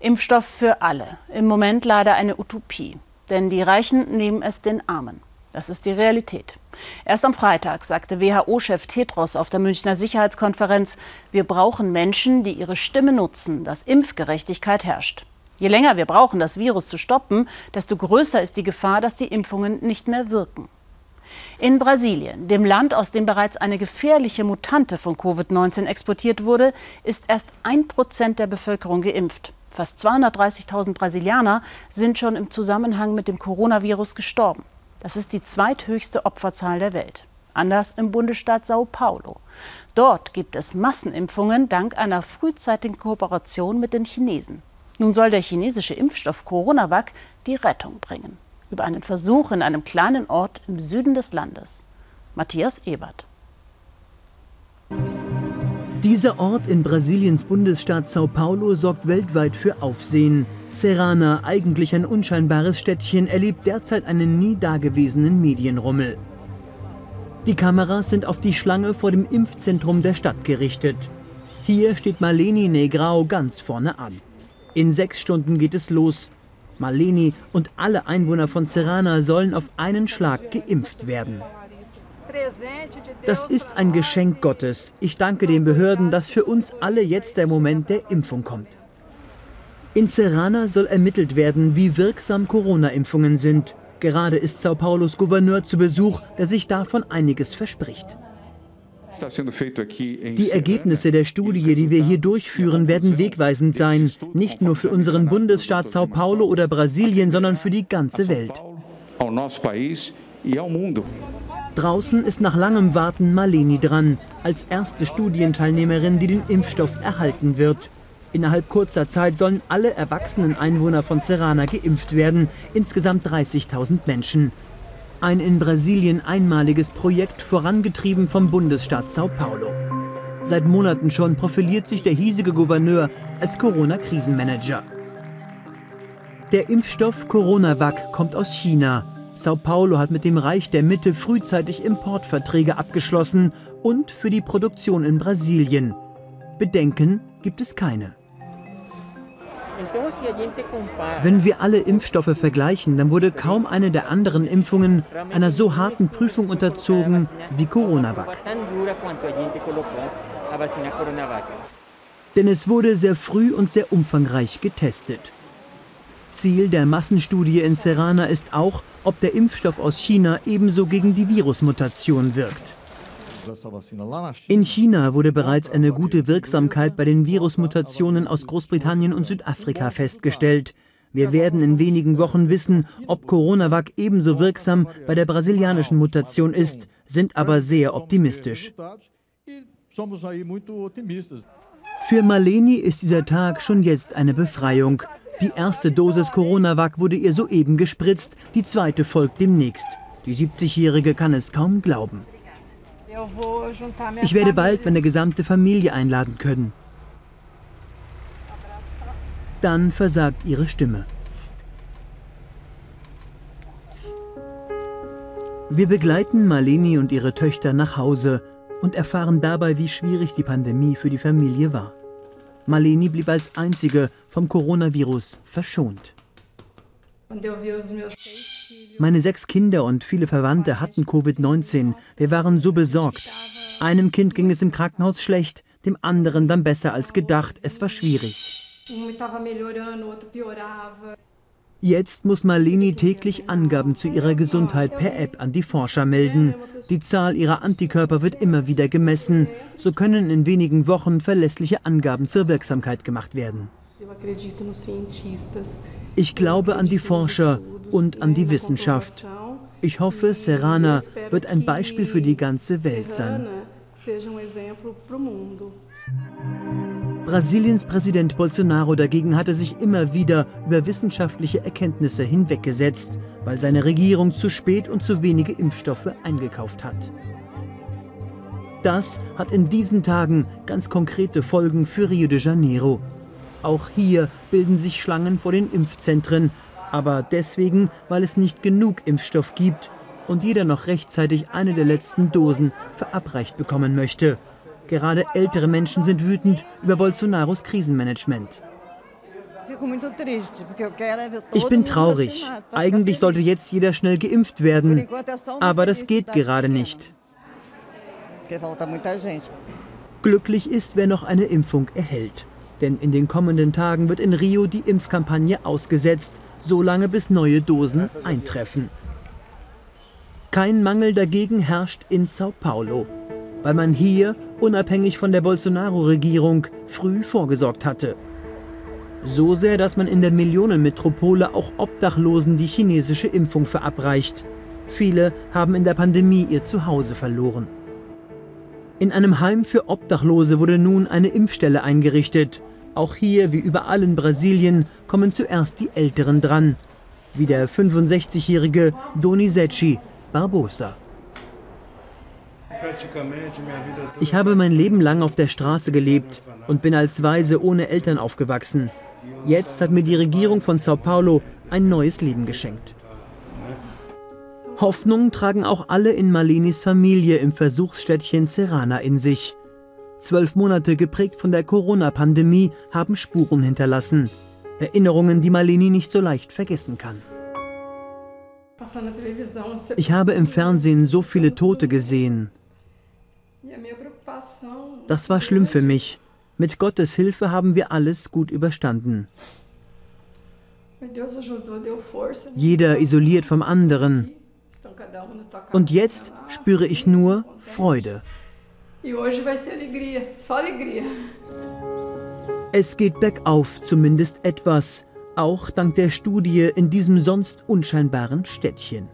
Impfstoff für alle. Im Moment leider eine Utopie. Denn die Reichen nehmen es den Armen. Das ist die Realität. Erst am Freitag sagte WHO-Chef Tedros auf der Münchner Sicherheitskonferenz, wir brauchen Menschen, die ihre Stimme nutzen, dass Impfgerechtigkeit herrscht. Je länger wir brauchen, das Virus zu stoppen, desto größer ist die Gefahr, dass die Impfungen nicht mehr wirken. In Brasilien, dem Land, aus dem bereits eine gefährliche Mutante von Covid-19 exportiert wurde, ist erst ein Prozent der Bevölkerung geimpft. Fast 230.000 Brasilianer sind schon im Zusammenhang mit dem Coronavirus gestorben. Das ist die zweithöchste Opferzahl der Welt. Anders im Bundesstaat Sao Paulo. Dort gibt es Massenimpfungen dank einer frühzeitigen Kooperation mit den Chinesen. Nun soll der chinesische Impfstoff Coronavac die Rettung bringen. Über einen Versuch in einem kleinen Ort im Süden des Landes. Matthias Ebert. Dieser Ort in Brasiliens Bundesstaat Sao Paulo sorgt weltweit für Aufsehen. Serrana, eigentlich ein unscheinbares Städtchen, erlebt derzeit einen nie dagewesenen Medienrummel. Die Kameras sind auf die Schlange vor dem Impfzentrum der Stadt gerichtet. Hier steht Marleni Negrao ganz vorne an. In sechs Stunden geht es los. Maleni und alle Einwohner von Serrana sollen auf einen Schlag geimpft werden. Das ist ein Geschenk Gottes. Ich danke den Behörden, dass für uns alle jetzt der Moment der Impfung kommt. In Serrana soll ermittelt werden, wie wirksam Corona-Impfungen sind. Gerade ist Sao Paulos Gouverneur zu Besuch, der sich davon einiges verspricht. Die Ergebnisse der Studie, die wir hier durchführen, werden wegweisend sein, nicht nur für unseren Bundesstaat Sao Paulo oder Brasilien, sondern für die ganze Welt. Draußen ist nach langem Warten Maleni dran, als erste Studienteilnehmerin, die den Impfstoff erhalten wird. Innerhalb kurzer Zeit sollen alle erwachsenen Einwohner von Serrana geimpft werden, insgesamt 30.000 Menschen. Ein in Brasilien einmaliges Projekt, vorangetrieben vom Bundesstaat Sao Paulo. Seit Monaten schon profiliert sich der hiesige Gouverneur als Corona-Krisenmanager. Der Impfstoff Coronavac kommt aus China. Sao Paulo hat mit dem Reich der Mitte frühzeitig Importverträge abgeschlossen und für die Produktion in Brasilien. Bedenken gibt es keine. Wenn wir alle Impfstoffe vergleichen, dann wurde kaum eine der anderen Impfungen einer so harten Prüfung unterzogen wie Coronavac. Denn es wurde sehr früh und sehr umfangreich getestet. Ziel der Massenstudie in Serrana ist auch, ob der Impfstoff aus China ebenso gegen die Virusmutation wirkt. In China wurde bereits eine gute Wirksamkeit bei den Virusmutationen aus Großbritannien und Südafrika festgestellt. Wir werden in wenigen Wochen wissen, ob Coronavac ebenso wirksam bei der brasilianischen Mutation ist, sind aber sehr optimistisch. Für Maleni ist dieser Tag schon jetzt eine Befreiung. Die erste Dosis Coronavac wurde ihr soeben gespritzt, die zweite folgt demnächst. Die 70-Jährige kann es kaum glauben. Ich werde bald meine gesamte Familie einladen können. Dann versagt ihre Stimme. Wir begleiten Marleni und ihre Töchter nach Hause und erfahren dabei, wie schwierig die Pandemie für die Familie war. Marleni blieb als einzige vom Coronavirus verschont. Meine sechs Kinder und viele Verwandte hatten Covid-19. Wir waren so besorgt. Einem Kind ging es im Krankenhaus schlecht, dem anderen dann besser als gedacht. Es war schwierig. Jetzt muss Marleni täglich Angaben zu ihrer Gesundheit per App an die Forscher melden. Die Zahl ihrer Antikörper wird immer wieder gemessen. So können in wenigen Wochen verlässliche Angaben zur Wirksamkeit gemacht werden. Ich glaube an die Forscher und an die Wissenschaft. Ich hoffe, Serrana wird ein Beispiel für die ganze Welt sein. Brasiliens Präsident Bolsonaro dagegen hatte sich immer wieder über wissenschaftliche Erkenntnisse hinweggesetzt, weil seine Regierung zu spät und zu wenige Impfstoffe eingekauft hat. Das hat in diesen Tagen ganz konkrete Folgen für Rio de Janeiro. Auch hier bilden sich Schlangen vor den Impfzentren, aber deswegen, weil es nicht genug Impfstoff gibt und jeder noch rechtzeitig eine der letzten Dosen verabreicht bekommen möchte. Gerade ältere Menschen sind wütend über Bolsonaros Krisenmanagement. Ich bin traurig. Eigentlich sollte jetzt jeder schnell geimpft werden. Aber das geht gerade nicht. Glücklich ist, wer noch eine Impfung erhält. Denn in den kommenden Tagen wird in Rio die Impfkampagne ausgesetzt, solange bis neue Dosen eintreffen. Kein Mangel dagegen herrscht in Sao Paulo, weil man hier, unabhängig von der Bolsonaro-Regierung, früh vorgesorgt hatte. So sehr, dass man in der Millionenmetropole auch Obdachlosen die chinesische Impfung verabreicht. Viele haben in der Pandemie ihr Zuhause verloren. In einem Heim für Obdachlose wurde nun eine Impfstelle eingerichtet. Auch hier, wie überall in Brasilien, kommen zuerst die Älteren dran. Wie der 65-jährige Donizetti Barbosa. Ich habe mein Leben lang auf der Straße gelebt und bin als Waise ohne Eltern aufgewachsen. Jetzt hat mir die Regierung von Sao Paulo ein neues Leben geschenkt. Hoffnung tragen auch alle in Malenis Familie im Versuchsstädtchen Serrana in sich. Zwölf Monate geprägt von der Corona-Pandemie haben Spuren hinterlassen. Erinnerungen, die Maleni nicht so leicht vergessen kann. Ich habe im Fernsehen so viele Tote gesehen. Das war schlimm für mich. Mit Gottes Hilfe haben wir alles gut überstanden. Jeder isoliert vom anderen. Und jetzt spüre ich nur Freude. Es geht bergauf, zumindest etwas, auch dank der Studie in diesem sonst unscheinbaren Städtchen.